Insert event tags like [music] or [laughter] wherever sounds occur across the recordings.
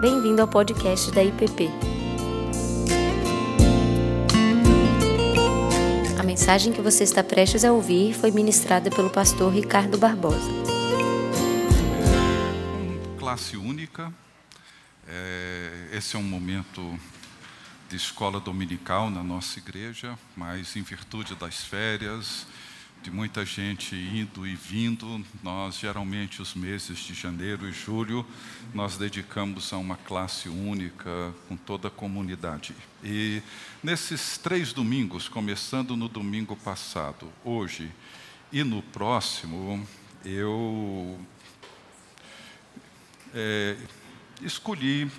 Bem-vindo ao podcast da IPP. A mensagem que você está prestes a ouvir foi ministrada pelo pastor Ricardo Barbosa. Classe única. É, esse é um momento de escola dominical na nossa igreja, mas em virtude das férias, de muita gente indo e vindo, nós geralmente os meses de janeiro e julho nós dedicamos a uma classe única com toda a comunidade. E nesses três domingos, começando no domingo passado, hoje e no próximo, eu é, escolhi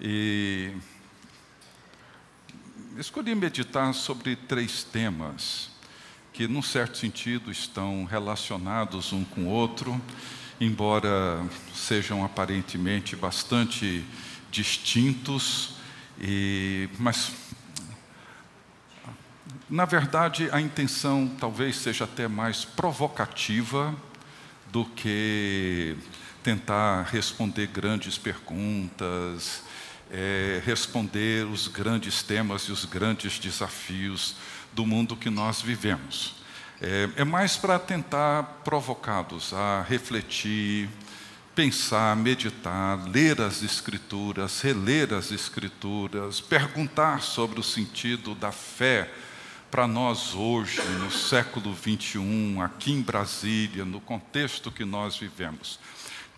e escolhi meditar sobre três temas que, num certo sentido, estão relacionados um com o outro, embora sejam aparentemente bastante distintos, e, mas, na verdade, a intenção talvez seja até mais provocativa do que tentar responder grandes perguntas, é, responder os grandes temas e os grandes desafios do mundo que nós vivemos. É, é mais para tentar provocá-los a refletir, pensar, meditar, ler as Escrituras, reler as Escrituras, perguntar sobre o sentido da fé para nós hoje, no século 21, aqui em Brasília, no contexto que nós vivemos.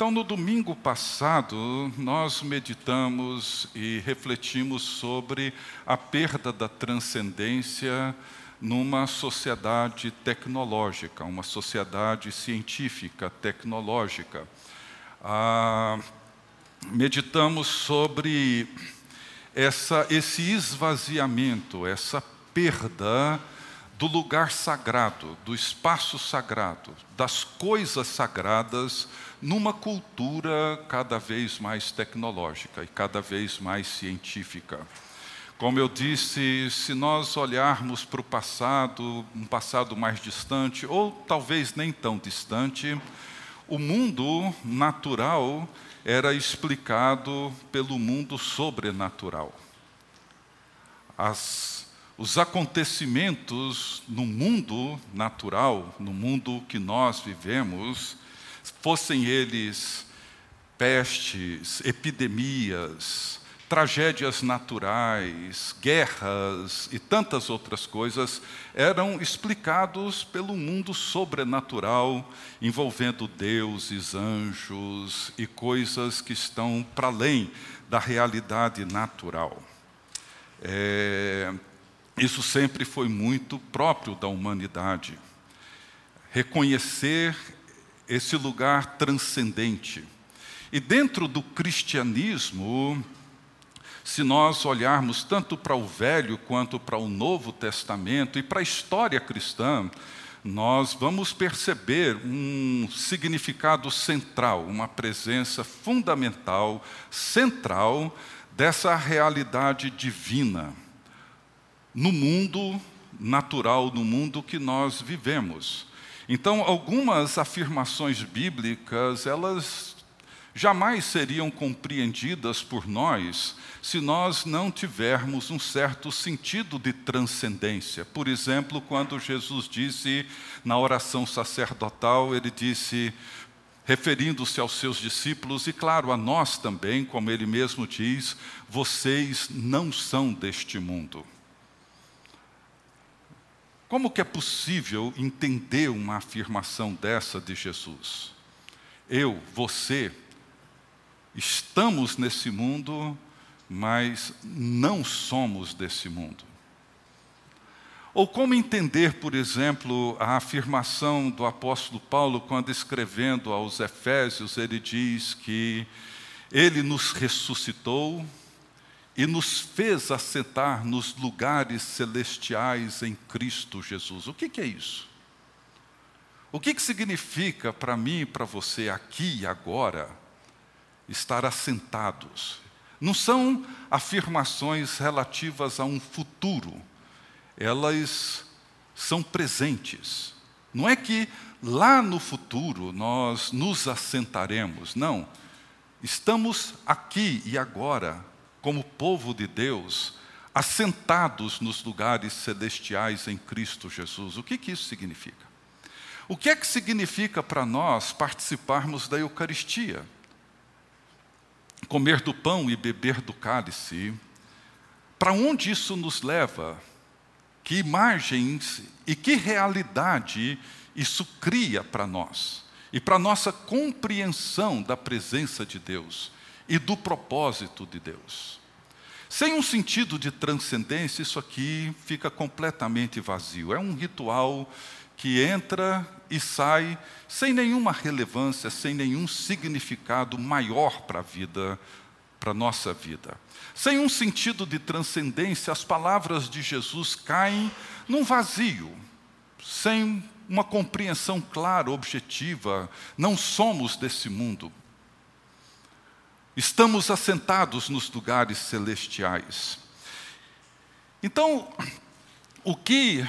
Então, no domingo passado, nós meditamos e refletimos sobre a perda da transcendência numa sociedade tecnológica, uma sociedade científica, tecnológica. Ah, meditamos sobre essa, esse esvaziamento, essa perda do lugar sagrado, do espaço sagrado, das coisas sagradas numa cultura cada vez mais tecnológica e cada vez mais científica. Como eu disse, se nós olharmos para o passado, um passado mais distante, ou talvez nem tão distante, o mundo natural era explicado pelo mundo sobrenatural. As, os acontecimentos no mundo natural, no mundo que nós vivemos, fossem eles pestes, epidemias, tragédias naturais, guerras e tantas outras coisas, eram explicados pelo mundo sobrenatural, envolvendo deuses, anjos e coisas que estão para além da realidade natural. É, isso sempre foi muito próprio da humanidade. Reconhecer esse lugar transcendente. E dentro do cristianismo, se nós olharmos tanto para o Velho quanto para o Novo Testamento e para a história cristã, nós vamos perceber um significado central, uma presença fundamental, central dessa realidade divina no mundo natural, no mundo que nós vivemos. Então, algumas afirmações bíblicas, elas jamais seriam compreendidas por nós se nós não tivermos um certo sentido de transcendência. Por exemplo, quando Jesus disse na oração sacerdotal, ele disse, referindo-se aos seus discípulos e, claro, a nós também, como ele mesmo diz, vocês não são deste mundo. Como que é possível entender uma afirmação dessa de Jesus? Eu, você, estamos nesse mundo, mas não somos desse mundo. Ou como entender, por exemplo, a afirmação do apóstolo Paulo quando escrevendo aos Efésios, ele diz que ele nos ressuscitou e nos fez assentar nos lugares celestiais em Cristo Jesus. O que, que é isso? O que, que significa para mim e para você aqui e agora estar assentados? Não são afirmações relativas a um futuro, elas são presentes. Não é que lá no futuro nós nos assentaremos, não estamos aqui e agora, como povo de Deus, assentados nos lugares celestiais em Cristo Jesus. O que, que isso significa? O que é que significa para nós participarmos da Eucaristia? Comer do pão e beber do cálice. Para onde isso nos leva? Que imagens e que realidade isso cria para nós? E para nossa compreensão da presença de Deus e do propósito de Deus. Sem um sentido de transcendência, isso aqui fica completamente vazio. É um ritual que entra e sai sem nenhuma relevância, sem nenhum significado maior para a vida, para a nossa vida. Sem um sentido de transcendência, as palavras de Jesus caem num vazio, sem uma compreensão clara, objetiva. Não somos desse mundo. Estamos assentados nos lugares celestiais. Então, o que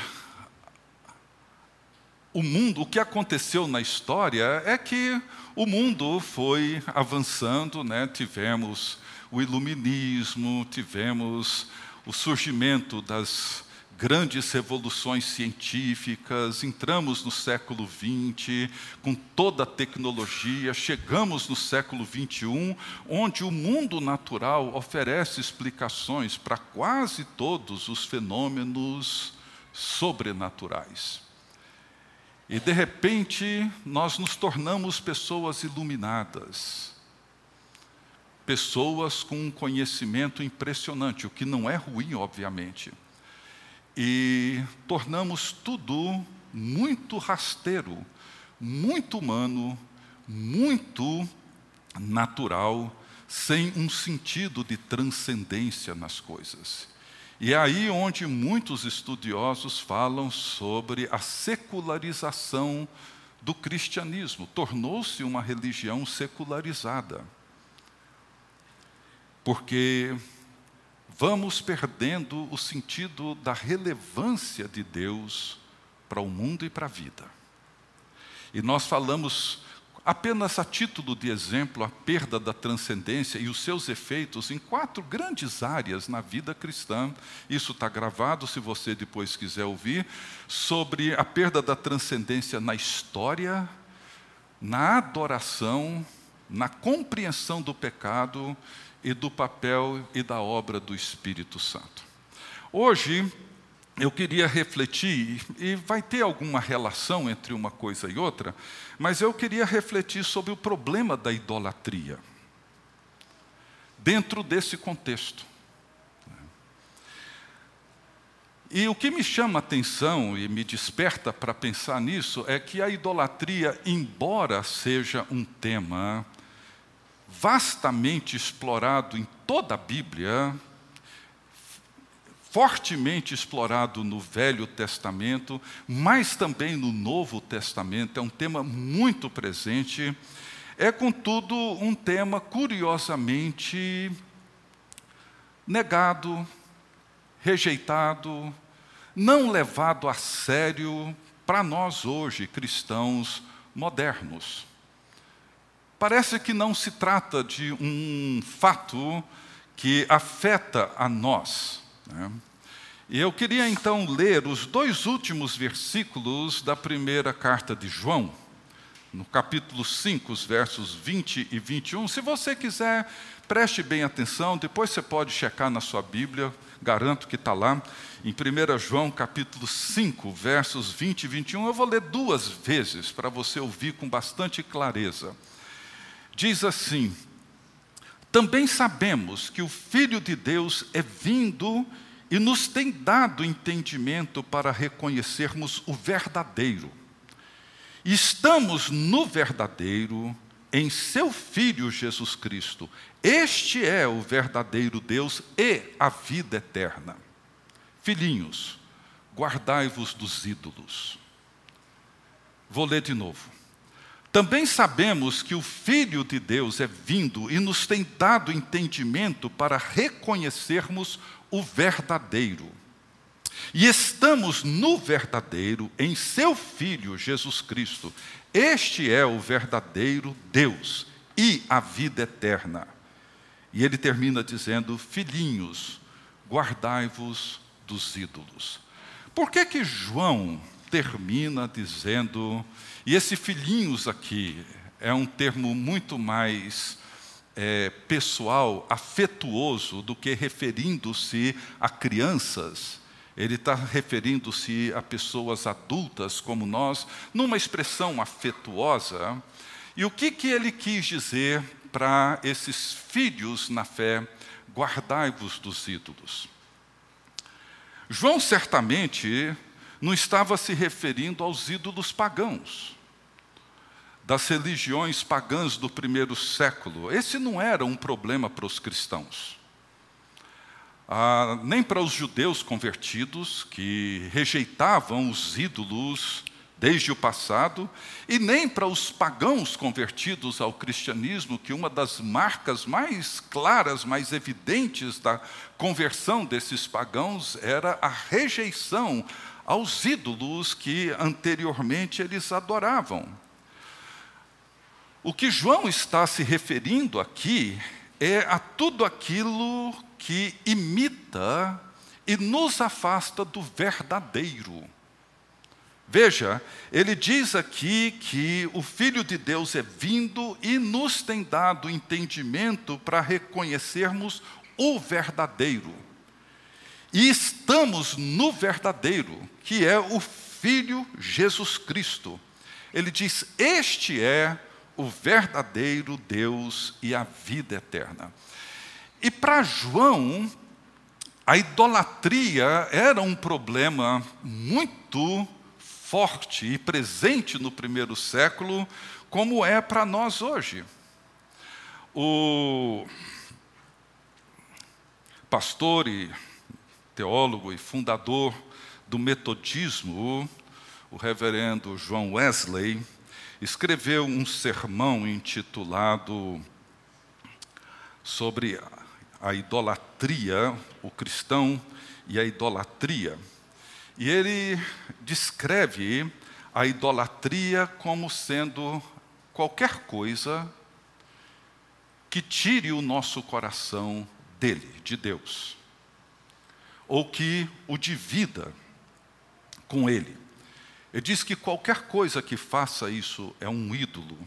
o mundo, o que aconteceu na história é que o mundo foi avançando, né? Tivemos o iluminismo, tivemos o surgimento das grandes revoluções científicas, entramos no século XX com toda a tecnologia, chegamos no século XXI, onde o mundo natural oferece explicações para quase todos os fenômenos sobrenaturais. E de repente nós nos tornamos pessoas iluminadas, pessoas com um conhecimento impressionante, o que não é ruim, obviamente e tornamos tudo muito rasteiro, muito humano, muito natural, sem um sentido de transcendência nas coisas. E é aí onde muitos estudiosos falam sobre a secularização do cristianismo. Tornou-se uma religião secularizada. Porque vamos perdendo o sentido da relevância de Deus para o mundo e para a vida. E nós falamos apenas a título de exemplo a perda da transcendência e os seus efeitos em quatro grandes áreas na vida cristã. Isso está gravado, se você depois quiser ouvir, sobre a perda da transcendência na história, na adoração, na compreensão do pecado e do papel e da obra do Espírito Santo. Hoje, eu queria refletir, e vai ter alguma relação entre uma coisa e outra, mas eu queria refletir sobre o problema da idolatria, dentro desse contexto. E o que me chama a atenção e me desperta para pensar nisso é que a idolatria, embora seja um tema vastamente explorado em toda a Bíblia, fortemente explorado no Velho Testamento, mas também no Novo Testamento, é um tema muito presente. É, contudo, um tema curiosamente negado, rejeitado, não levado a sério para nós hoje, cristãos modernos. Parece que não se trata de um fato que afeta a nós. Né? E eu queria então ler os dois últimos versículos da primeira carta de João, no capítulo 5, os versos 20 e 21. Se você quiser, preste bem atenção, depois você pode checar na sua Bíblia, garanto que está lá, em 1 João capítulo 5, versos 20 e 21. Eu vou ler duas vezes para você ouvir com bastante clareza diz assim: Também sabemos que o Filho de Deus é vindo e nos tem dado entendimento para reconhecermos o verdadeiro. Estamos no verdadeiro, em seu Filho Jesus Cristo. Este é o verdadeiro Deus e a vida eterna. Filhinhos, guardai-vos dos ídolos. Vou ler de novo. Também sabemos que o Filho de Deus é vindo e nos tem dado entendimento para reconhecermos o verdadeiro. E estamos no verdadeiro, em seu Filho Jesus Cristo. Este é o verdadeiro Deus e a vida eterna. E ele termina dizendo: Filhinhos, guardai-vos dos ídolos. Por que que João termina dizendo, e esse filhinhos aqui é um termo muito mais é, pessoal, afetuoso, do que referindo-se a crianças. Ele está referindo-se a pessoas adultas como nós, numa expressão afetuosa. E o que, que ele quis dizer para esses filhos na fé? Guardai-vos dos ídolos. João certamente não estava se referindo aos ídolos pagãos, das religiões pagãs do primeiro século. Esse não era um problema para os cristãos. Ah, nem para os judeus convertidos, que rejeitavam os ídolos desde o passado, e nem para os pagãos convertidos ao cristianismo, que uma das marcas mais claras, mais evidentes da conversão desses pagãos era a rejeição aos ídolos que anteriormente eles adoravam. O que João está se referindo aqui é a tudo aquilo que imita e nos afasta do verdadeiro. Veja, ele diz aqui que o Filho de Deus é vindo e nos tem dado entendimento para reconhecermos o verdadeiro. E estamos no verdadeiro, que é o Filho Jesus Cristo. Ele diz: Este é o verdadeiro Deus e a vida eterna. E para João, a idolatria era um problema muito forte e presente no primeiro século, como é para nós hoje. O pastor e teólogo e fundador do metodismo, o reverendo João Wesley, escreveu um sermão intitulado sobre a idolatria, o cristão e a idolatria. E ele descreve a idolatria como sendo qualquer coisa que tire o nosso coração dele, de Deus ou que o divida com ele. Ele diz que qualquer coisa que faça isso é um ídolo.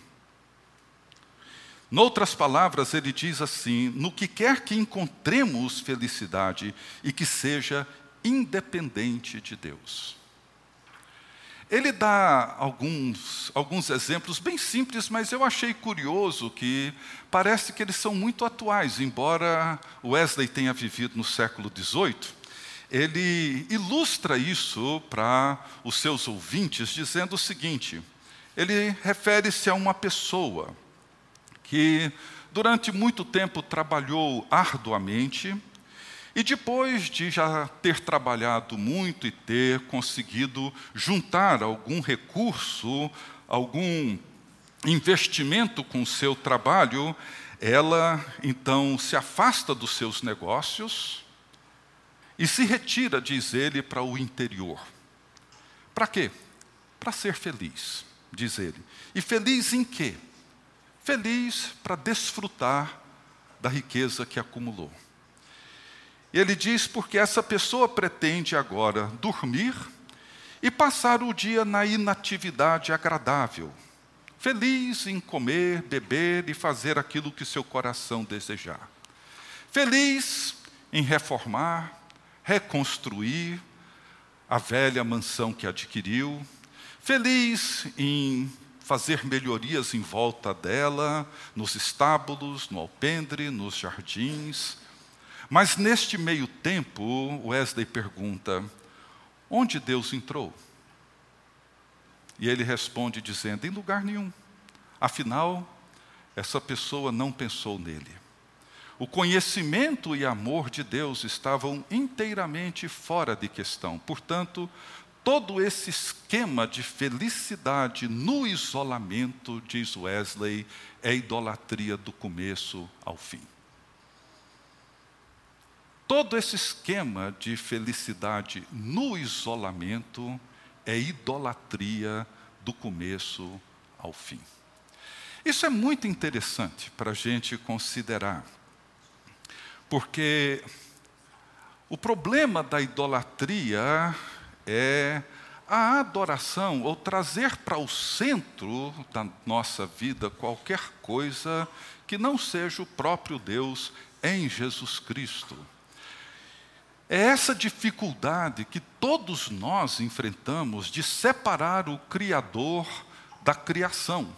Noutras palavras, ele diz assim: no que quer que encontremos felicidade e que seja independente de Deus. Ele dá alguns, alguns exemplos bem simples, mas eu achei curioso que parece que eles são muito atuais, embora Wesley tenha vivido no século XVIII ele ilustra isso para os seus ouvintes, dizendo o seguinte: ele refere-se a uma pessoa que durante muito tempo trabalhou arduamente, e depois de já ter trabalhado muito e ter conseguido juntar algum recurso, algum investimento com o seu trabalho, ela então se afasta dos seus negócios e se retira, diz ele, para o interior. Para quê? Para ser feliz, diz ele. E feliz em quê? Feliz para desfrutar da riqueza que acumulou. Ele diz porque essa pessoa pretende agora dormir e passar o dia na inatividade agradável, feliz em comer, beber e fazer aquilo que seu coração desejar. Feliz em reformar, reconstruir a velha mansão que adquiriu, feliz em fazer melhorias em volta dela, nos estábulos, no alpendre, nos jardins. Mas neste meio tempo, Wesley pergunta: onde Deus entrou? E ele responde dizendo: em lugar nenhum. Afinal, essa pessoa não pensou nele. O conhecimento e amor de Deus estavam inteiramente fora de questão. Portanto, todo esse esquema de felicidade no isolamento, diz Wesley, é idolatria do começo ao fim. Todo esse esquema de felicidade no isolamento é idolatria do começo ao fim. Isso é muito interessante para a gente considerar, porque o problema da idolatria é a adoração, ou trazer para o centro da nossa vida qualquer coisa que não seja o próprio Deus em Jesus Cristo. É essa dificuldade que todos nós enfrentamos de separar o Criador da criação.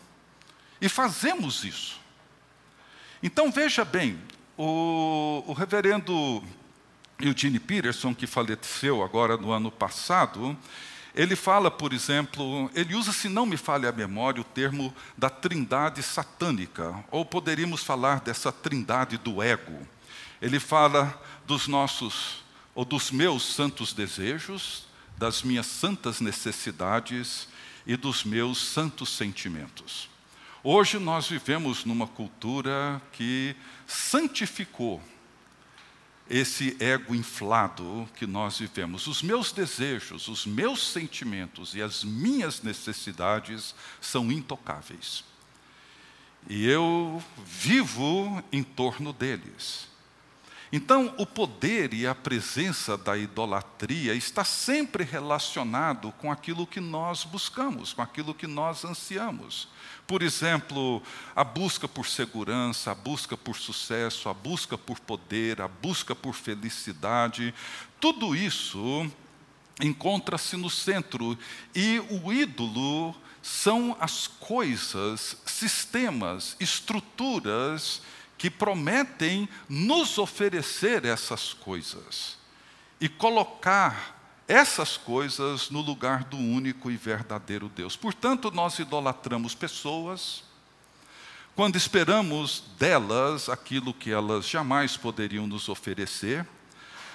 E fazemos isso. Então veja bem, o, o reverendo Eugene Peterson, que faleceu agora no ano passado, ele fala, por exemplo, ele usa, se não me falha a memória, o termo da trindade satânica, ou poderíamos falar dessa trindade do ego. Ele fala dos nossos, ou dos meus santos desejos, das minhas santas necessidades e dos meus santos sentimentos. Hoje nós vivemos numa cultura que santificou esse ego inflado que nós vivemos. Os meus desejos, os meus sentimentos e as minhas necessidades são intocáveis. E eu vivo em torno deles. Então, o poder e a presença da idolatria está sempre relacionado com aquilo que nós buscamos, com aquilo que nós ansiamos. Por exemplo, a busca por segurança, a busca por sucesso, a busca por poder, a busca por felicidade, tudo isso encontra-se no centro e o ídolo são as coisas, sistemas, estruturas que prometem nos oferecer essas coisas e colocar essas coisas no lugar do único e verdadeiro Deus. Portanto, nós idolatramos pessoas quando esperamos delas aquilo que elas jamais poderiam nos oferecer.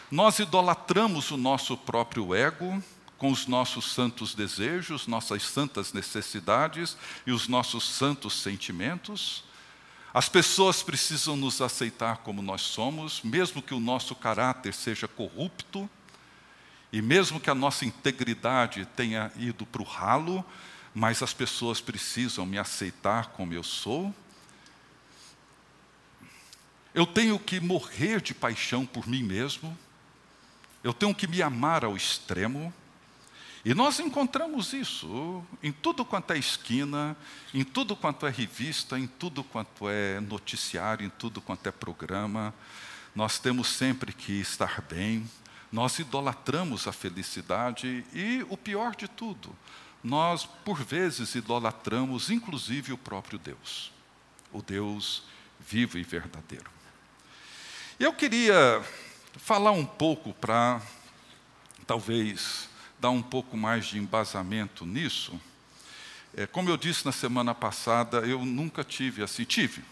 Nós idolatramos o nosso próprio ego com os nossos santos desejos, nossas santas necessidades e os nossos santos sentimentos. As pessoas precisam nos aceitar como nós somos, mesmo que o nosso caráter seja corrupto e mesmo que a nossa integridade tenha ido para o ralo, mas as pessoas precisam me aceitar como eu sou. Eu tenho que morrer de paixão por mim mesmo. Eu tenho que me amar ao extremo. E nós encontramos isso em tudo quanto é esquina, em tudo quanto é revista, em tudo quanto é noticiário, em tudo quanto é programa. Nós temos sempre que estar bem, nós idolatramos a felicidade e, o pior de tudo, nós, por vezes, idolatramos inclusive o próprio Deus, o Deus vivo e verdadeiro. Eu queria falar um pouco para, talvez, dar um pouco mais de embasamento nisso. É, como eu disse na semana passada, eu nunca tive assim, tive,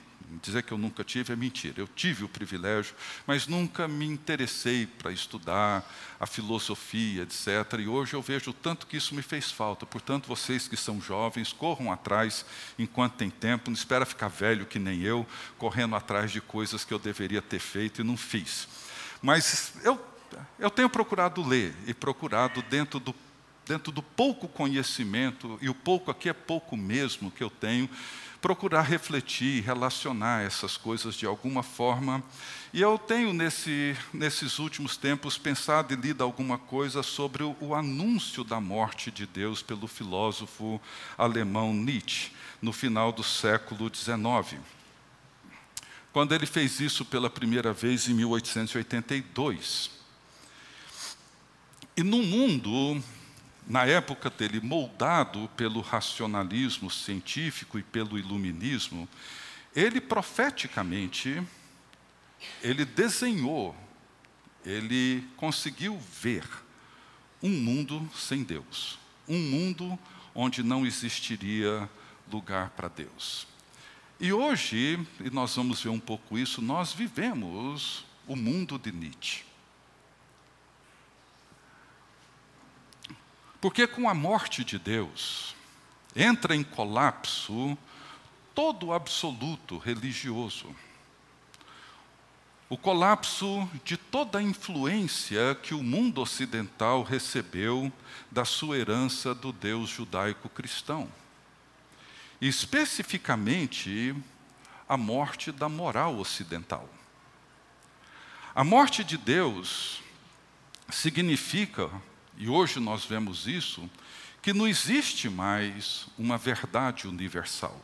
Dizer que eu nunca tive é mentira. Eu tive o privilégio, mas nunca me interessei para estudar a filosofia, etc. E hoje eu vejo tanto que isso me fez falta. Portanto, vocês que são jovens, corram atrás enquanto tem tempo. Não espera ficar velho que nem eu, correndo atrás de coisas que eu deveria ter feito e não fiz. Mas eu, eu tenho procurado ler e procurado dentro do dentro do pouco conhecimento, e o pouco aqui é pouco mesmo que eu tenho, procurar refletir, relacionar essas coisas de alguma forma. E eu tenho, nesse, nesses últimos tempos, pensado e lido alguma coisa sobre o, o anúncio da morte de Deus pelo filósofo alemão Nietzsche, no final do século XIX. Quando ele fez isso pela primeira vez em 1882. E no mundo na época dele, moldado pelo racionalismo científico e pelo iluminismo, ele profeticamente, ele desenhou, ele conseguiu ver um mundo sem Deus, um mundo onde não existiria lugar para Deus. E hoje, e nós vamos ver um pouco isso, nós vivemos o mundo de Nietzsche. Porque com a morte de Deus, entra em colapso todo o absoluto religioso. O colapso de toda a influência que o mundo ocidental recebeu da sua herança do Deus judaico-cristão. especificamente a morte da moral ocidental. A morte de Deus significa, e hoje nós vemos isso, que não existe mais uma verdade universal.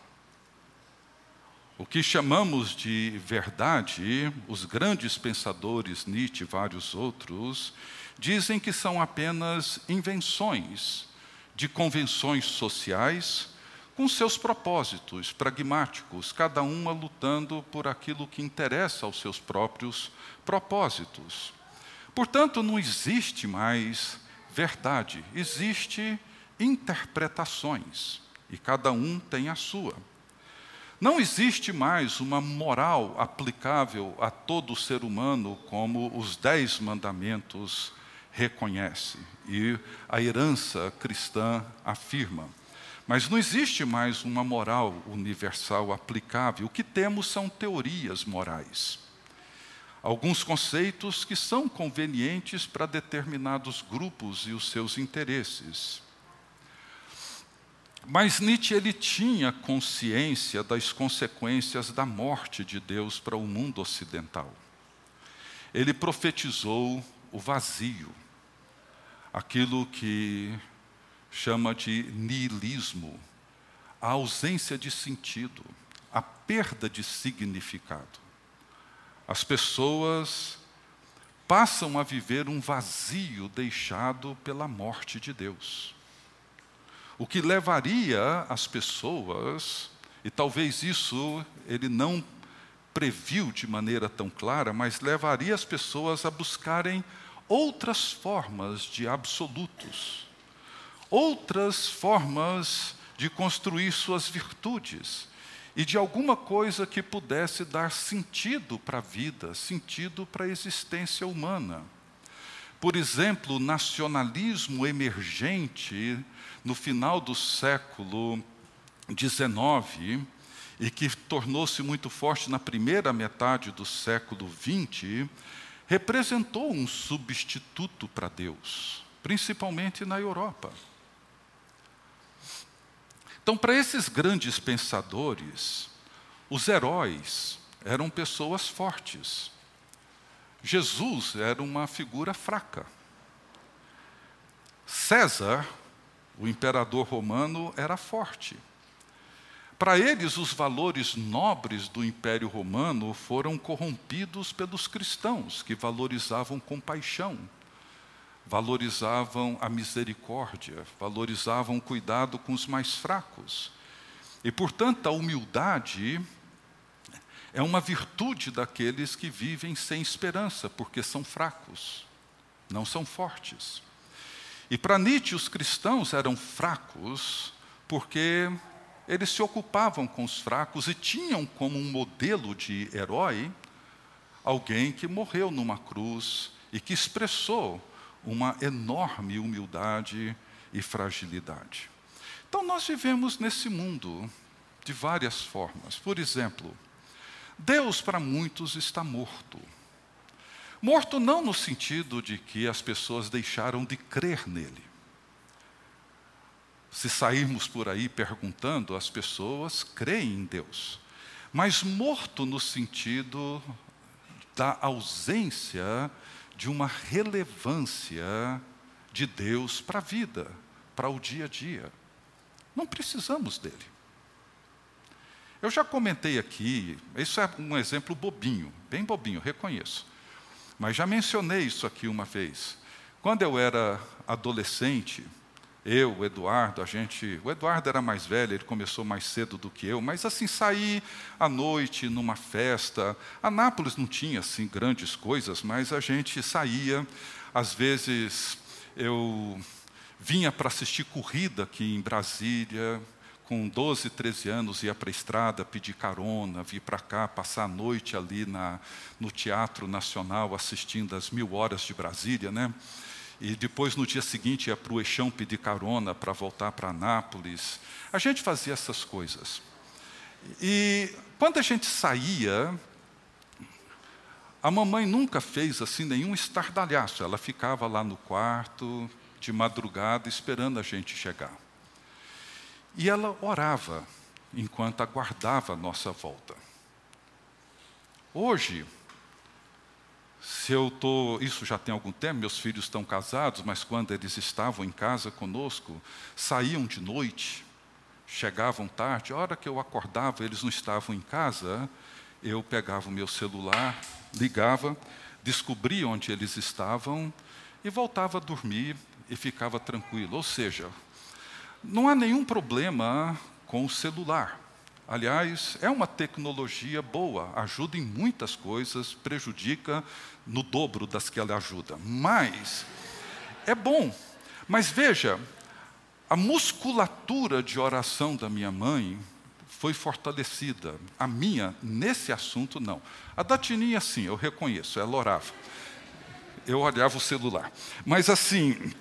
O que chamamos de verdade, os grandes pensadores, Nietzsche e vários outros, dizem que são apenas invenções de convenções sociais com seus propósitos pragmáticos, cada uma lutando por aquilo que interessa aos seus próprios propósitos. Portanto, não existe mais verdade, existe interpretações, e cada um tem a sua. Não existe mais uma moral aplicável a todo ser humano como os dez mandamentos reconhecem e a herança cristã afirma. Mas não existe mais uma moral universal aplicável. O que temos são teorias morais. Alguns conceitos que são convenientes para determinados grupos e os seus interesses. Mas Nietzsche ele tinha consciência das consequências da morte de Deus para o mundo ocidental. Ele profetizou o vazio, aquilo que chama de niilismo, a ausência de sentido, a perda de significado. As pessoas passam a viver um vazio deixado pela morte de Deus. O que levaria as pessoas, e talvez isso ele não previu de maneira tão clara, mas levaria as pessoas a buscarem outras formas de absolutos, outras formas de construir suas virtudes e de alguma coisa que pudesse dar sentido para a vida, sentido para a existência humana. Por exemplo, o nacionalismo emergente no final do século XIX e que tornou-se muito forte na primeira metade do século XX, representou um substituto para Deus, principalmente na Europa. Então, para esses grandes pensadores, os heróis eram pessoas fortes. Jesus era uma figura fraca. César o imperador romano era forte. Para eles, os valores nobres do Império Romano foram corrompidos pelos cristãos, que valorizavam compaixão, valorizavam a misericórdia, valorizavam o cuidado com os mais fracos. E, portanto, a humildade é uma virtude daqueles que vivem sem esperança, porque são fracos, não são fortes. E para Nietzsche, os cristãos eram fracos porque eles se ocupavam com os fracos e tinham como um modelo de herói alguém que morreu numa cruz e que expressou uma enorme humildade e fragilidade. Então, nós vivemos nesse mundo de várias formas. Por exemplo, Deus para muitos está morto. Morto não no sentido de que as pessoas deixaram de crer nele. Se sairmos por aí perguntando, as pessoas creem em Deus. Mas morto no sentido da ausência de uma relevância de Deus para a vida, para o dia a dia. Não precisamos dele. Eu já comentei aqui, isso é um exemplo bobinho, bem bobinho, reconheço. Mas já mencionei isso aqui uma vez. Quando eu era adolescente, eu, o Eduardo, a gente. O Eduardo era mais velho, ele começou mais cedo do que eu, mas assim, sair à noite numa festa. Anápolis não tinha assim grandes coisas, mas a gente saía. Às vezes eu vinha para assistir corrida aqui em Brasília, com 12, 13 anos, ia para a estrada pedir carona, vir para cá, passar a noite ali na, no Teatro Nacional assistindo as mil horas de Brasília, né? E depois, no dia seguinte, ia para o Eixão pedir carona para voltar para Anápolis. A gente fazia essas coisas. E quando a gente saía, a mamãe nunca fez assim nenhum estardalhaço. Ela ficava lá no quarto, de madrugada, esperando a gente chegar. E ela orava. enquanto aguardava a nossa volta. Hoje, se eu estou, isso já tem algum tempo, meus filhos estão casados, mas quando eles estavam em casa conosco, saíam de noite, chegavam tarde, a hora que eu acordava, eles não estavam em casa, eu pegava o meu celular, ligava, descobria onde eles estavam e voltava a dormir e ficava tranquilo. Ou seja, não há nenhum problema com o celular. Aliás, é uma tecnologia boa, ajuda em muitas coisas, prejudica no dobro das que ela ajuda. Mas é bom. Mas veja, a musculatura de oração da minha mãe foi fortalecida. A minha, nesse assunto, não. A da Tininha, sim, eu reconheço, ela orava. Eu olhava o celular. Mas assim,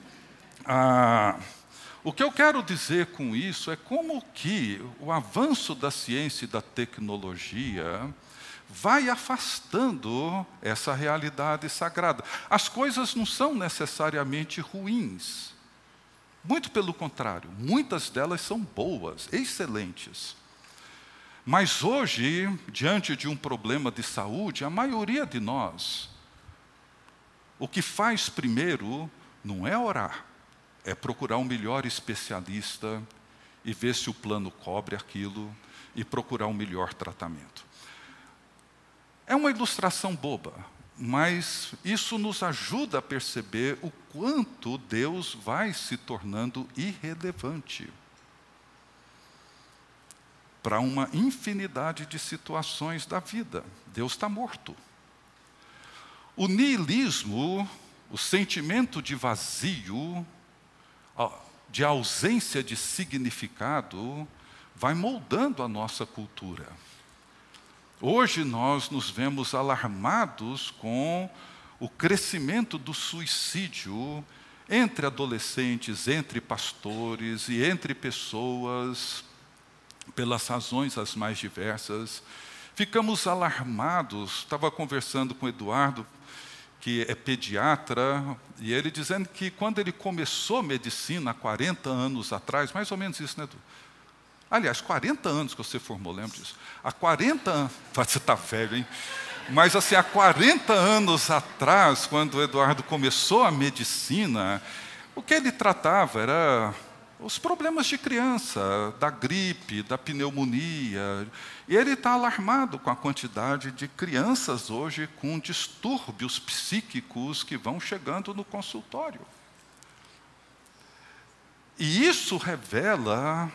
a o que eu quero dizer com isso é como que o avanço da ciência e da tecnologia vai afastando essa realidade sagrada. As coisas não são necessariamente ruins. Muito pelo contrário, muitas delas são boas, excelentes. Mas hoje, diante de um problema de saúde, a maioria de nós, o que faz primeiro não é orar, é procurar um melhor especialista e ver se o plano cobre aquilo e procurar um melhor tratamento. É uma ilustração boba, mas isso nos ajuda a perceber o quanto Deus vai se tornando irrelevante para uma infinidade de situações da vida. Deus está morto. O niilismo, o sentimento de vazio, de ausência de significado vai moldando a nossa cultura. Hoje nós nos vemos alarmados com o crescimento do suicídio entre adolescentes, entre pastores e entre pessoas, pelas razões as mais diversas. Ficamos alarmados. Estava conversando com o Eduardo que é pediatra, e ele dizendo que quando ele começou medicina há 40 anos atrás, mais ou menos isso, né, Edu? Aliás, 40 anos que você formou, lembra disso? Há 40 anos, [laughs] você está velho, hein? Mas assim, há 40 anos atrás, quando o Eduardo começou a medicina, o que ele tratava era os problemas de criança, da gripe, da pneumonia. E ele está alarmado com a quantidade de crianças hoje com distúrbios psíquicos que vão chegando no consultório. E isso revela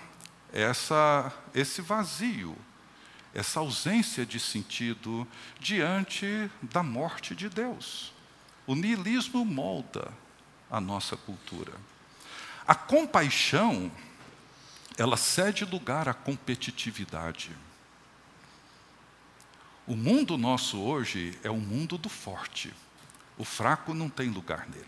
essa, esse vazio, essa ausência de sentido diante da morte de Deus. O niilismo molda a nossa cultura. A compaixão, ela cede lugar à competitividade. O mundo nosso hoje é o mundo do forte. O fraco não tem lugar nele.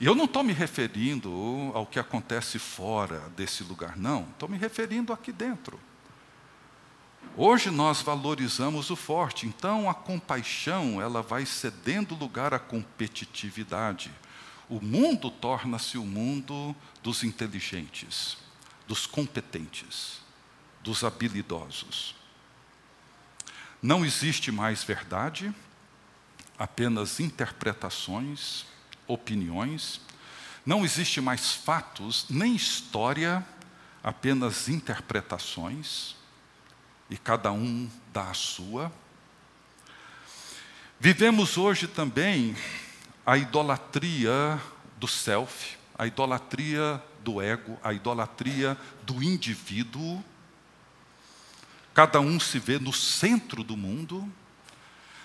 E eu não estou me referindo ao que acontece fora desse lugar, não. Estou me referindo aqui dentro. Hoje nós valorizamos o forte, então a compaixão ela vai cedendo lugar à competitividade o mundo torna-se o mundo dos inteligentes, dos competentes, dos habilidosos. Não existe mais verdade, apenas interpretações, opiniões. Não existe mais fatos, nem história, apenas interpretações, e cada um dá a sua. Vivemos hoje também a idolatria do self, a idolatria do ego, a idolatria do indivíduo. Cada um se vê no centro do mundo.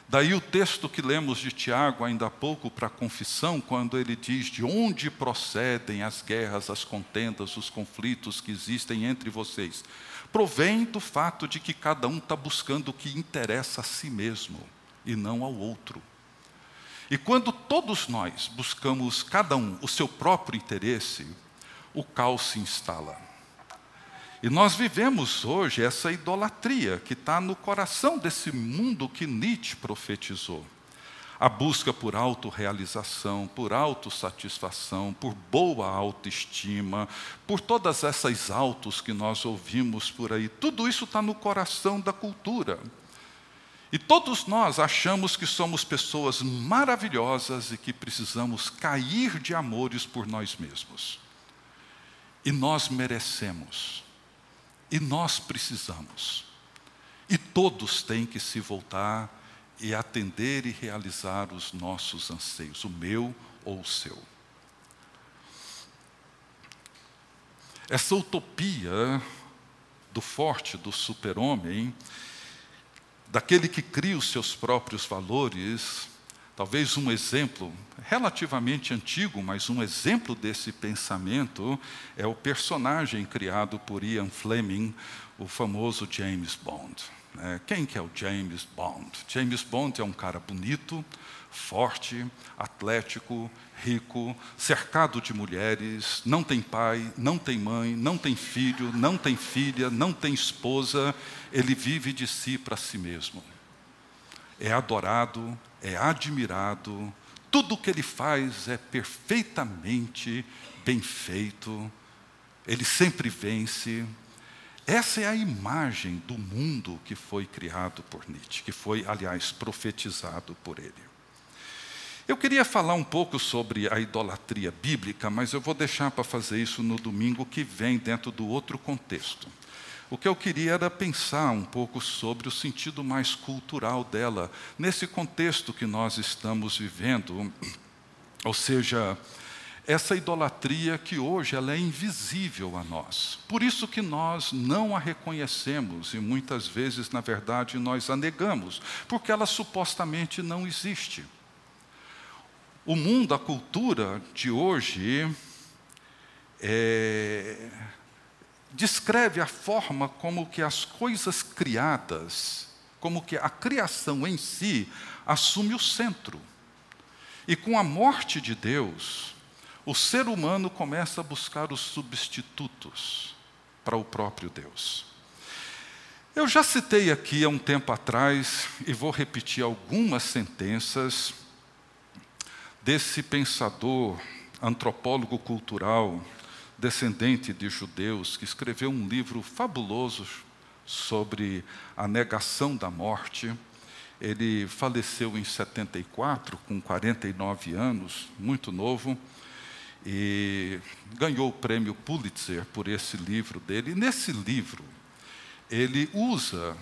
Daí o texto que lemos de Tiago ainda há pouco para a confissão, quando ele diz de onde procedem as guerras, as contendas, os conflitos que existem entre vocês. Provém do fato de que cada um está buscando o que interessa a si mesmo e não ao outro. E quando todos nós buscamos, cada um, o seu próprio interesse, o caos se instala. E nós vivemos hoje essa idolatria que está no coração desse mundo que Nietzsche profetizou. a busca por autorrealização, por autossatisfação, por boa autoestima, por todas essas autos que nós ouvimos por aí. Tudo isso está no coração da cultura. E todos nós achamos que somos pessoas maravilhosas e que precisamos cair de amores por nós mesmos. E nós merecemos. E nós precisamos. E todos têm que se voltar e atender e realizar os nossos anseios, o meu ou o seu. Essa utopia do forte, do super-homem, daquele que cria os seus próprios valores, talvez um exemplo relativamente antigo, mas um exemplo desse pensamento é o personagem criado por Ian Fleming, o famoso James Bond. É, quem que é o James Bond? James Bond é um cara bonito, forte, atlético, rico, cercado de mulheres, não tem pai, não tem mãe, não tem filho, não tem filha, não tem esposa, ele vive de si para si mesmo. É adorado, é admirado, tudo o que ele faz é perfeitamente bem feito, ele sempre vence, essa é a imagem do mundo que foi criado por Nietzsche, que foi, aliás, profetizado por ele. Eu queria falar um pouco sobre a idolatria bíblica, mas eu vou deixar para fazer isso no domingo que vem, dentro do outro contexto. O que eu queria era pensar um pouco sobre o sentido mais cultural dela, nesse contexto que nós estamos vivendo, ou seja, essa idolatria que hoje ela é invisível a nós. Por isso que nós não a reconhecemos e muitas vezes, na verdade, nós a negamos, porque ela supostamente não existe. O mundo, a cultura de hoje é, descreve a forma como que as coisas criadas, como que a criação em si assume o centro. E com a morte de Deus, o ser humano começa a buscar os substitutos para o próprio Deus. Eu já citei aqui há um tempo atrás, e vou repetir algumas sentenças desse pensador, antropólogo cultural, descendente de judeus, que escreveu um livro fabuloso sobre a negação da morte. Ele faleceu em 74, com 49 anos, muito novo e ganhou o prêmio Pulitzer por esse livro dele. E nesse livro, ele usa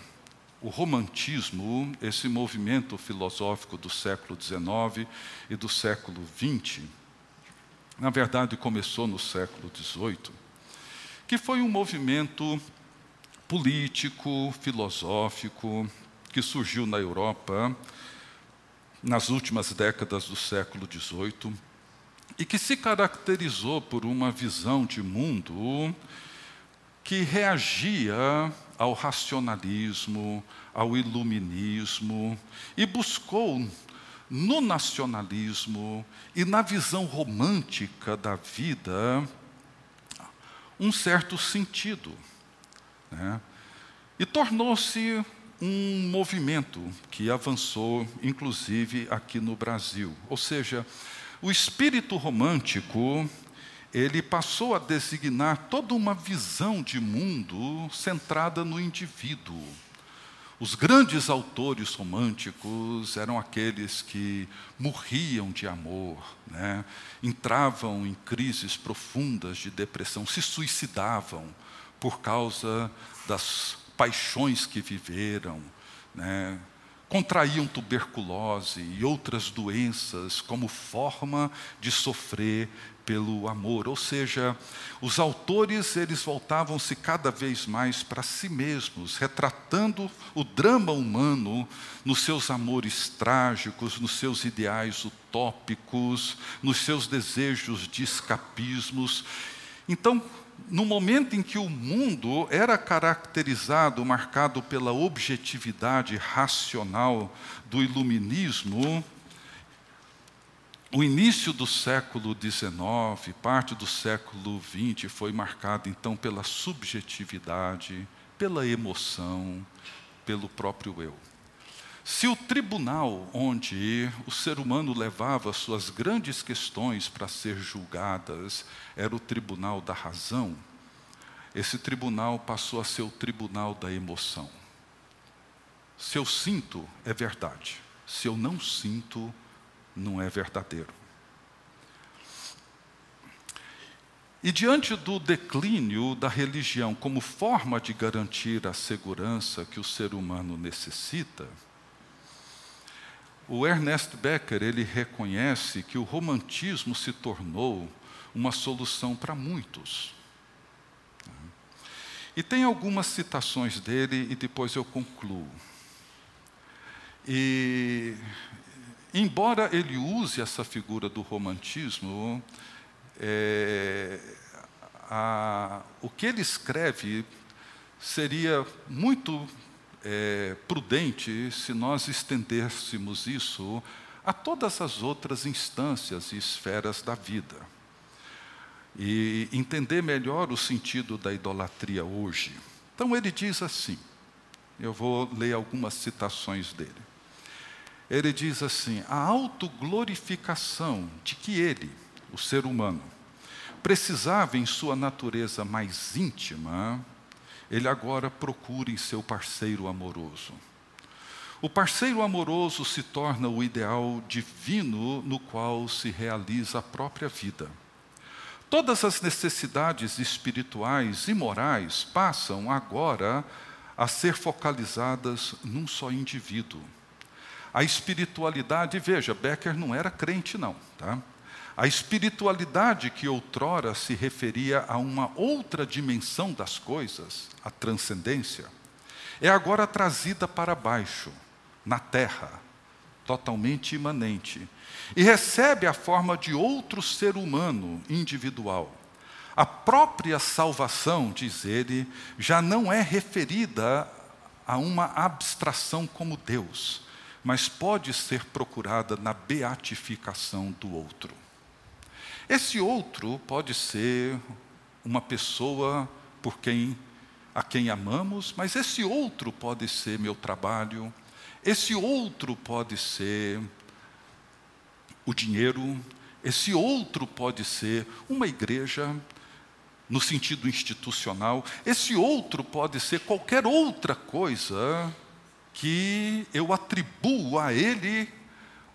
o romantismo, esse movimento filosófico do século XIX e do século XX, na verdade começou no século XVIII, que foi um movimento político, filosófico, que surgiu na Europa nas últimas décadas do século XVIII e que se caracterizou por uma visão de mundo que reagia ao racionalismo, ao iluminismo e buscou no nacionalismo e na visão romântica da vida um certo sentido. Né? E tornou-se um movimento que avançou, inclusive aqui no Brasil. Ou seja, o espírito romântico, ele passou a designar toda uma visão de mundo centrada no indivíduo. Os grandes autores românticos eram aqueles que morriam de amor, né? entravam em crises profundas de depressão, se suicidavam por causa das paixões que viveram, né? Contraíam tuberculose e outras doenças como forma de sofrer pelo amor. Ou seja, os autores eles voltavam-se cada vez mais para si mesmos, retratando o drama humano nos seus amores trágicos, nos seus ideais utópicos, nos seus desejos de escapismos. Então, no momento em que o mundo era caracterizado, marcado pela objetividade racional do iluminismo, o início do século XIX, parte do século XX, foi marcado então pela subjetividade, pela emoção, pelo próprio eu. Se o tribunal onde o ser humano levava suas grandes questões para ser julgadas era o tribunal da razão, esse tribunal passou a ser o tribunal da emoção. Se eu sinto, é verdade. Se eu não sinto, não é verdadeiro. E diante do declínio da religião como forma de garantir a segurança que o ser humano necessita, o Ernest Becker ele reconhece que o romantismo se tornou uma solução para muitos. E tem algumas citações dele e depois eu concluo. E embora ele use essa figura do romantismo, é, a, o que ele escreve seria muito é, prudente se nós estendêssemos isso a todas as outras instâncias e esferas da vida. E entender melhor o sentido da idolatria hoje. Então ele diz assim, eu vou ler algumas citações dele. Ele diz assim: a autoglorificação de que ele, o ser humano, precisava em sua natureza mais íntima, ele agora procura em seu parceiro amoroso. O parceiro amoroso se torna o ideal divino no qual se realiza a própria vida. Todas as necessidades espirituais e morais passam agora a ser focalizadas num só indivíduo. A espiritualidade, veja, Becker não era crente, não, tá? A espiritualidade que outrora se referia a uma outra dimensão das coisas, a transcendência, é agora trazida para baixo, na terra, totalmente imanente, e recebe a forma de outro ser humano individual. A própria salvação, diz ele, já não é referida a uma abstração como Deus, mas pode ser procurada na beatificação do outro. Esse outro pode ser uma pessoa por quem a quem amamos, mas esse outro pode ser meu trabalho, esse outro pode ser o dinheiro, esse outro pode ser uma igreja no sentido institucional, esse outro pode ser qualquer outra coisa que eu atribuo a ele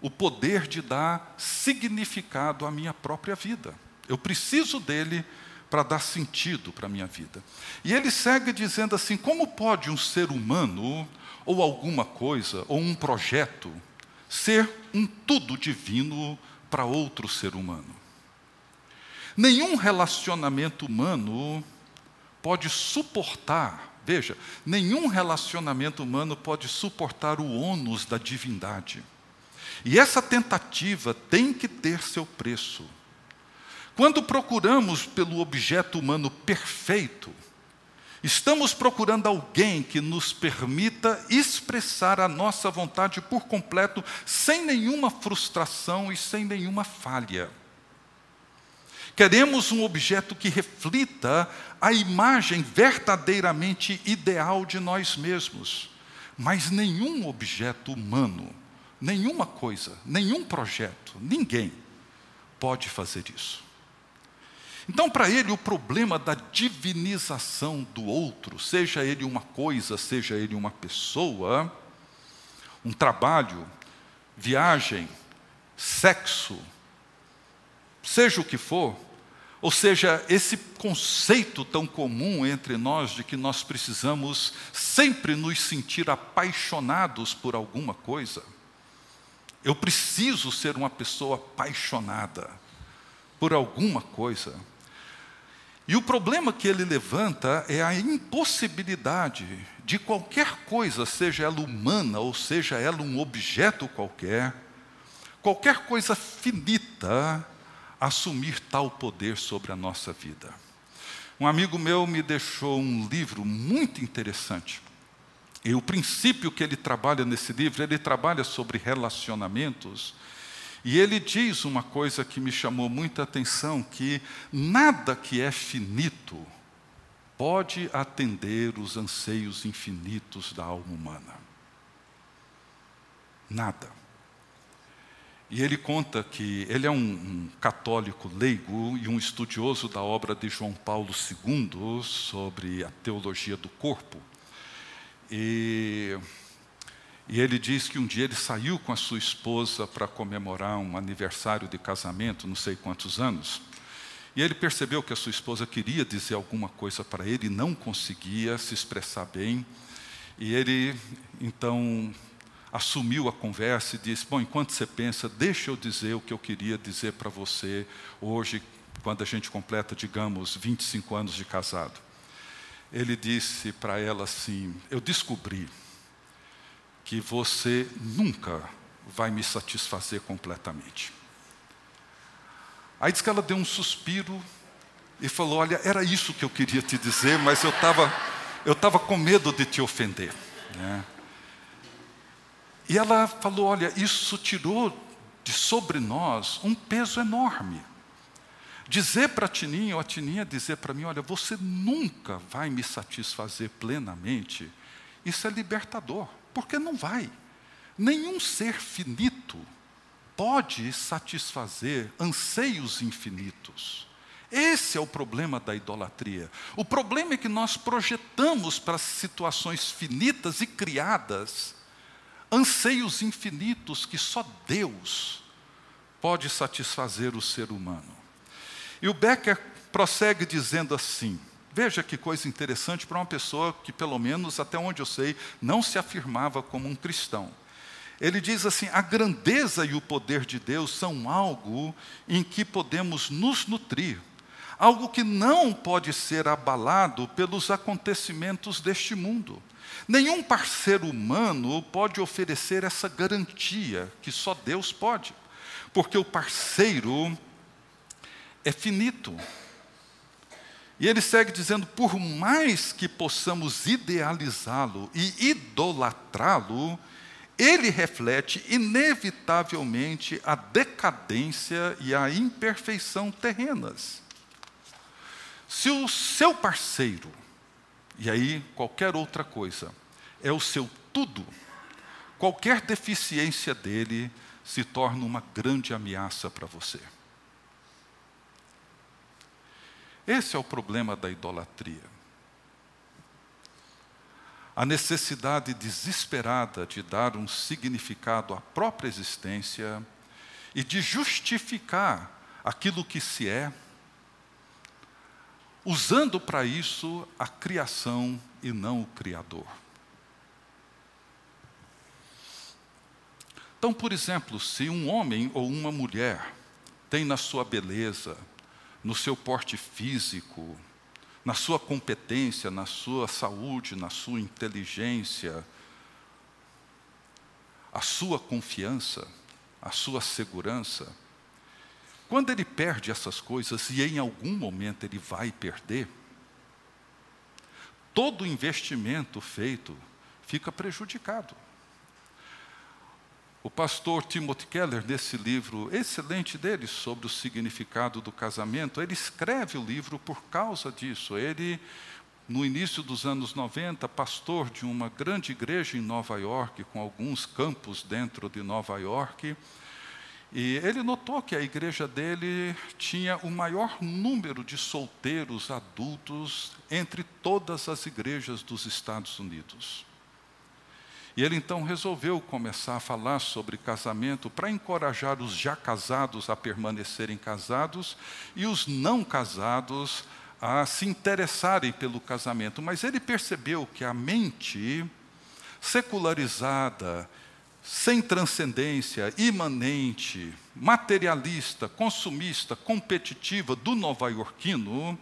o poder de dar significado à minha própria vida. Eu preciso dele para dar sentido para a minha vida. E ele segue dizendo assim: como pode um ser humano, ou alguma coisa, ou um projeto, ser um tudo divino para outro ser humano? Nenhum relacionamento humano pode suportar, veja, nenhum relacionamento humano pode suportar o ônus da divindade. E essa tentativa tem que ter seu preço. Quando procuramos pelo objeto humano perfeito, estamos procurando alguém que nos permita expressar a nossa vontade por completo, sem nenhuma frustração e sem nenhuma falha. Queremos um objeto que reflita a imagem verdadeiramente ideal de nós mesmos, mas nenhum objeto humano Nenhuma coisa, nenhum projeto, ninguém pode fazer isso. Então, para ele, o problema da divinização do outro, seja ele uma coisa, seja ele uma pessoa, um trabalho, viagem, sexo, seja o que for, ou seja, esse conceito tão comum entre nós de que nós precisamos sempre nos sentir apaixonados por alguma coisa, eu preciso ser uma pessoa apaixonada por alguma coisa. E o problema que ele levanta é a impossibilidade de qualquer coisa, seja ela humana ou seja ela um objeto qualquer, qualquer coisa finita, assumir tal poder sobre a nossa vida. Um amigo meu me deixou um livro muito interessante e o princípio que ele trabalha nesse livro, ele trabalha sobre relacionamentos. E ele diz uma coisa que me chamou muita atenção: que nada que é finito pode atender os anseios infinitos da alma humana. Nada. E ele conta que ele é um, um, católico leigo e um estudioso da obra de João Paulo II sobre a teologia do corpo. E, e ele diz que um dia ele saiu com a sua esposa para comemorar um aniversário de casamento, não sei quantos anos. E ele percebeu que a sua esposa queria dizer alguma coisa para ele e não conseguia se expressar bem. E ele, então, assumiu a conversa e disse: Bom, enquanto você pensa, deixa eu dizer o que eu queria dizer para você hoje, quando a gente completa, digamos, 25 anos de casado. Ele disse para ela assim: Eu descobri que você nunca vai me satisfazer completamente. Aí diz que ela deu um suspiro e falou: Olha, era isso que eu queria te dizer, mas eu estava eu tava com medo de te ofender. Né? E ela falou: Olha, isso tirou de sobre nós um peso enorme. Dizer para a Tininha, ou a Tininha dizer para mim: Olha, você nunca vai me satisfazer plenamente, isso é libertador, porque não vai. Nenhum ser finito pode satisfazer anseios infinitos. Esse é o problema da idolatria. O problema é que nós projetamos para situações finitas e criadas anseios infinitos que só Deus pode satisfazer o ser humano. E o Becker prossegue dizendo assim: veja que coisa interessante para uma pessoa que, pelo menos até onde eu sei, não se afirmava como um cristão. Ele diz assim: a grandeza e o poder de Deus são algo em que podemos nos nutrir, algo que não pode ser abalado pelos acontecimentos deste mundo. Nenhum parceiro humano pode oferecer essa garantia que só Deus pode, porque o parceiro é finito. E ele segue dizendo: por mais que possamos idealizá-lo e idolatrá-lo, ele reflete inevitavelmente a decadência e a imperfeição terrenas. Se o seu parceiro e aí, qualquer outra coisa é o seu tudo. Qualquer deficiência dele se torna uma grande ameaça para você. Esse é o problema da idolatria. A necessidade desesperada de dar um significado à própria existência e de justificar aquilo que se é usando para isso a criação e não o Criador. Então, por exemplo, se um homem ou uma mulher tem na sua beleza, no seu porte físico, na sua competência, na sua saúde, na sua inteligência, a sua confiança, a sua segurança, quando ele perde essas coisas, e em algum momento ele vai perder, todo investimento feito fica prejudicado. O pastor Timothy Keller, nesse livro excelente dele sobre o significado do casamento, ele escreve o livro por causa disso. Ele, no início dos anos 90, pastor de uma grande igreja em Nova York, com alguns campos dentro de Nova York, e ele notou que a igreja dele tinha o maior número de solteiros adultos entre todas as igrejas dos Estados Unidos. E ele então resolveu começar a falar sobre casamento para encorajar os já casados a permanecerem casados e os não casados a se interessarem pelo casamento. Mas ele percebeu que a mente secularizada sem transcendência, imanente, materialista, consumista, competitiva do nova-iorquino,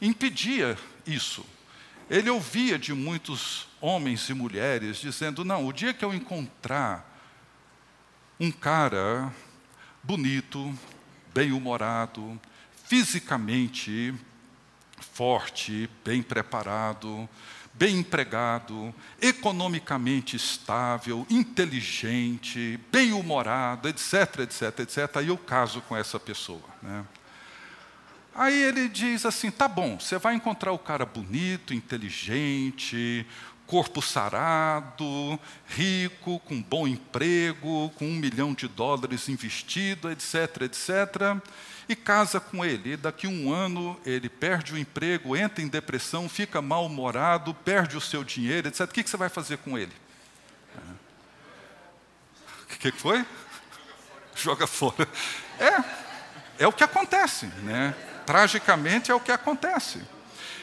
impedia isso. Ele ouvia de muitos homens e mulheres dizendo: Não, o dia que eu encontrar um cara bonito, bem-humorado, fisicamente forte, bem preparado, bem empregado, economicamente estável, inteligente, bem-humorado, etc, etc, etc. Aí eu caso com essa pessoa. Né? Aí ele diz assim: tá bom, você vai encontrar o cara bonito, inteligente, corpo sarado, rico, com bom emprego, com um milhão de dólares investido, etc, etc, e casa com ele. E daqui a um ano ele perde o emprego, entra em depressão, fica mal-humorado, perde o seu dinheiro, etc. O que você vai fazer com ele? O que foi? Joga fora. É, é o que acontece, né? Tragicamente é o que acontece.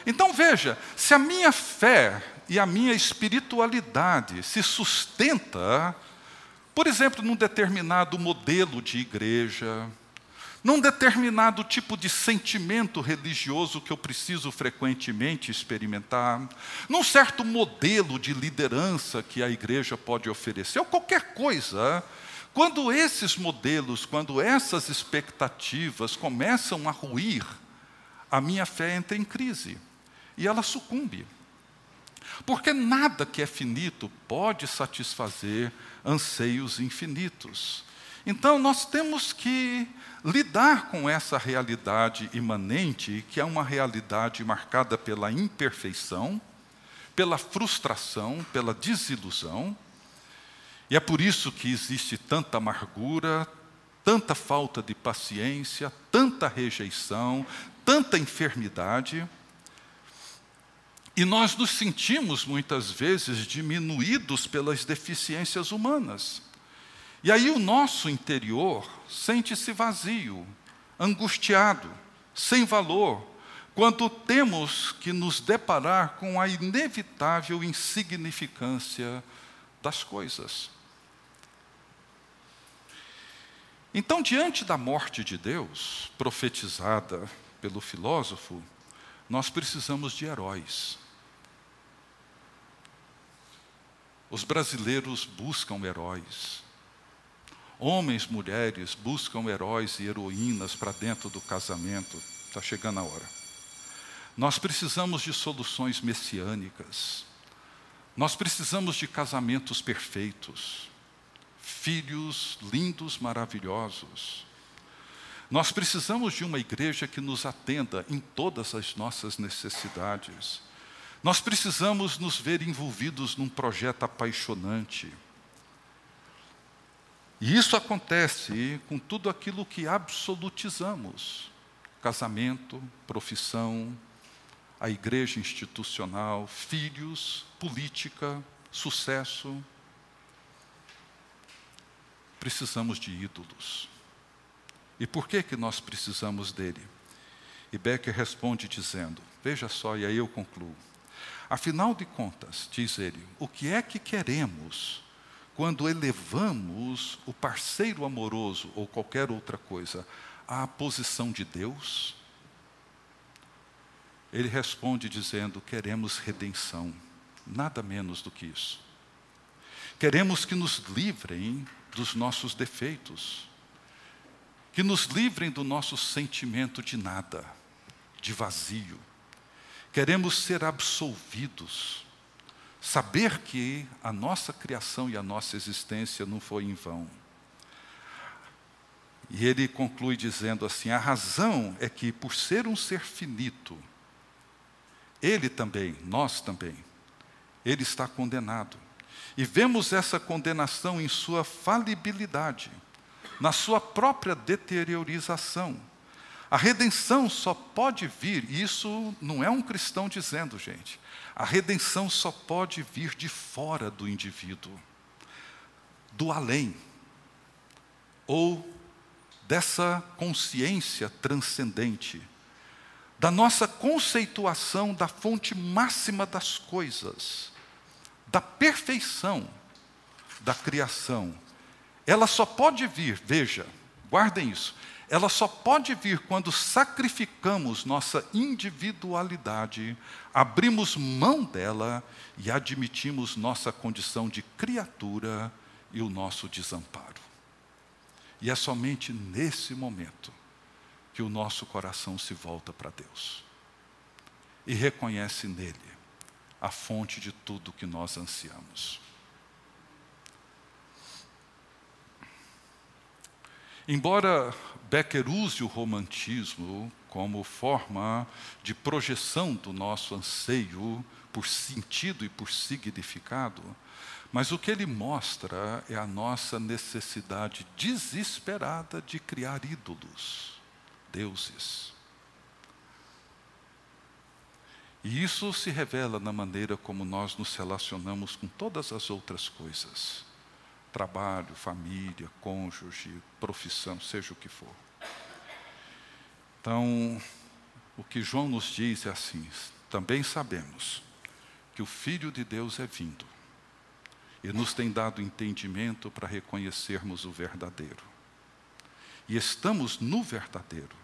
Então veja, se a minha fé e a minha espiritualidade se sustenta, por exemplo, num determinado modelo de igreja, num determinado tipo de sentimento religioso que eu preciso frequentemente experimentar, num certo modelo de liderança que a igreja pode oferecer, ou qualquer coisa, quando esses modelos, quando essas expectativas começam a ruir, a minha fé entra em crise e ela sucumbe. Porque nada que é finito pode satisfazer anseios infinitos. Então nós temos que lidar com essa realidade imanente, que é uma realidade marcada pela imperfeição, pela frustração, pela desilusão. E é por isso que existe tanta amargura, tanta falta de paciência, tanta rejeição, tanta enfermidade. E nós nos sentimos muitas vezes diminuídos pelas deficiências humanas. E aí o nosso interior sente-se vazio, angustiado, sem valor, quando temos que nos deparar com a inevitável insignificância das coisas. Então, diante da morte de Deus, profetizada pelo filósofo, nós precisamos de heróis. Os brasileiros buscam heróis. Homens, mulheres buscam heróis e heroínas para dentro do casamento. Está chegando a hora. Nós precisamos de soluções messiânicas. Nós precisamos de casamentos perfeitos, filhos lindos, maravilhosos. Nós precisamos de uma igreja que nos atenda em todas as nossas necessidades. Nós precisamos nos ver envolvidos num projeto apaixonante. E isso acontece com tudo aquilo que absolutizamos: casamento, profissão, a igreja institucional, filhos, política, sucesso. Precisamos de ídolos. E por que, que nós precisamos dele? E Becker responde dizendo: Veja só, e aí eu concluo. Afinal de contas, diz ele, o que é que queremos quando elevamos o parceiro amoroso ou qualquer outra coisa à posição de Deus? Ele responde dizendo: queremos redenção, nada menos do que isso. Queremos que nos livrem dos nossos defeitos, que nos livrem do nosso sentimento de nada, de vazio. Queremos ser absolvidos, saber que a nossa criação e a nossa existência não foi em vão. E ele conclui dizendo assim: a razão é que, por ser um ser finito, ele também, nós também, ele está condenado. E vemos essa condenação em sua falibilidade, na sua própria deteriorização. A redenção só pode vir, e isso não é um cristão dizendo, gente. A redenção só pode vir de fora do indivíduo, do além, ou dessa consciência transcendente, da nossa conceituação da fonte máxima das coisas, da perfeição da criação. Ela só pode vir, veja, guardem isso, ela só pode vir quando sacrificamos nossa individualidade, abrimos mão dela e admitimos nossa condição de criatura e o nosso desamparo. E é somente nesse momento que o nosso coração se volta para Deus e reconhece nele a fonte de tudo que nós ansiamos. Embora Becker use o romantismo como forma de projeção do nosso anseio por sentido e por significado, mas o que ele mostra é a nossa necessidade desesperada de criar ídolos, deuses. E isso se revela na maneira como nós nos relacionamos com todas as outras coisas: trabalho, família, cônjuge, profissão, seja o que for. Então, o que João nos diz é assim: também sabemos que o Filho de Deus é vindo e nos tem dado entendimento para reconhecermos o verdadeiro. E estamos no verdadeiro,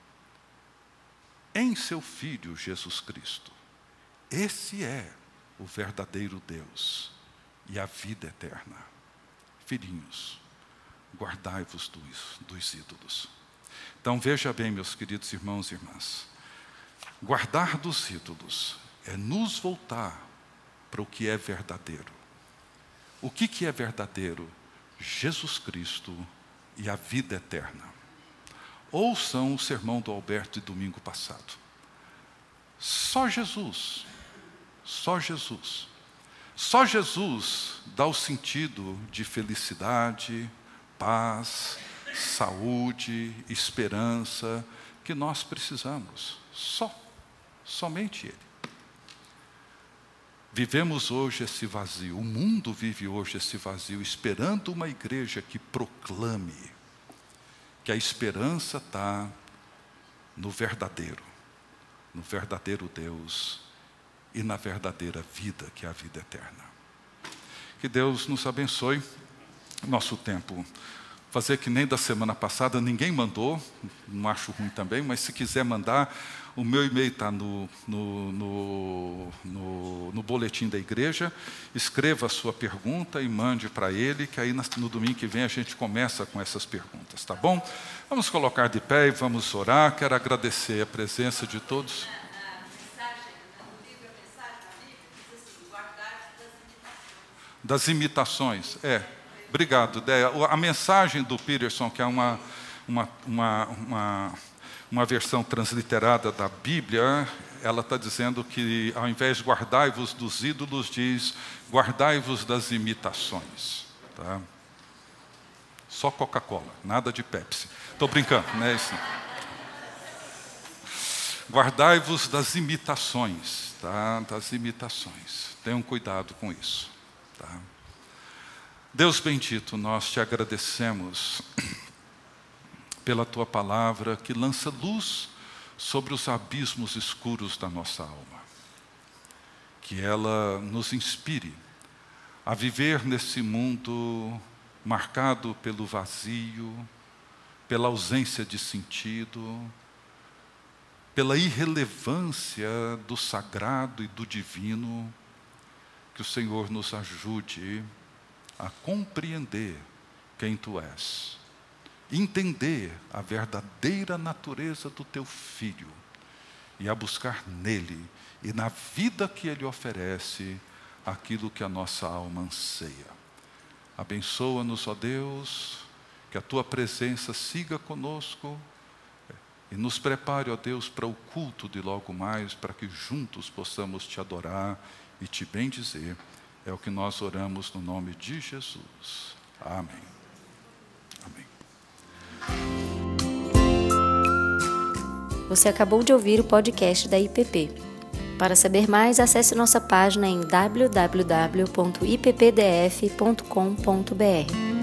em seu Filho Jesus Cristo. Esse é o verdadeiro Deus e a vida eterna. Filhinhos, guardai-vos dos, dos ídolos. Então veja bem, meus queridos irmãos e irmãs, guardar dos ídolos é nos voltar para o que é verdadeiro. O que, que é verdadeiro? Jesus Cristo e a vida eterna. Ouçam o sermão do Alberto de domingo passado. Só Jesus, só Jesus. Só Jesus dá o sentido de felicidade, paz, saúde, esperança que nós precisamos. Só, somente Ele. Vivemos hoje esse vazio, o mundo vive hoje esse vazio, esperando uma igreja que proclame que a esperança está no verdadeiro, no verdadeiro Deus e na verdadeira vida, que é a vida eterna. Que Deus nos abençoe nosso tempo. Fazer que nem da semana passada, ninguém mandou, não acho ruim também, mas se quiser mandar, o meu e-mail está no, no, no, no, no boletim da igreja. Escreva a sua pergunta e mande para ele, que aí no domingo que vem a gente começa com essas perguntas, tá bom? Vamos colocar de pé e vamos orar. Quero agradecer a presença de todos. Das imitações, é. Obrigado, Déia. A mensagem do Peterson, que é uma, uma, uma, uma uma versão transliterada da Bíblia, ela está dizendo que ao invés de guardai-vos dos ídolos, diz guardai-vos das imitações. Tá? Só Coca-Cola, nada de Pepsi. Estou brincando, né? Assim. Guardai-vos das imitações, tá? Das imitações. Tenham cuidado com isso. Tá? Deus bendito, nós te agradecemos pela tua palavra que lança luz sobre os abismos escuros da nossa alma. Que ela nos inspire a viver nesse mundo marcado pelo vazio, pela ausência de sentido, pela irrelevância do sagrado e do divino, que o Senhor nos ajude a compreender quem tu és entender a verdadeira natureza do teu filho e a buscar nele e na vida que ele oferece aquilo que a nossa alma anseia. Abençoa-nos, ó Deus, que a tua presença siga conosco e nos prepare, ó Deus, para o culto de logo mais, para que juntos possamos te adorar e te bendizer. É o que nós oramos no nome de Jesus. Amém. Você acabou de ouvir o podcast da IPP. Para saber mais, acesse nossa página em www.ippdf.com.br.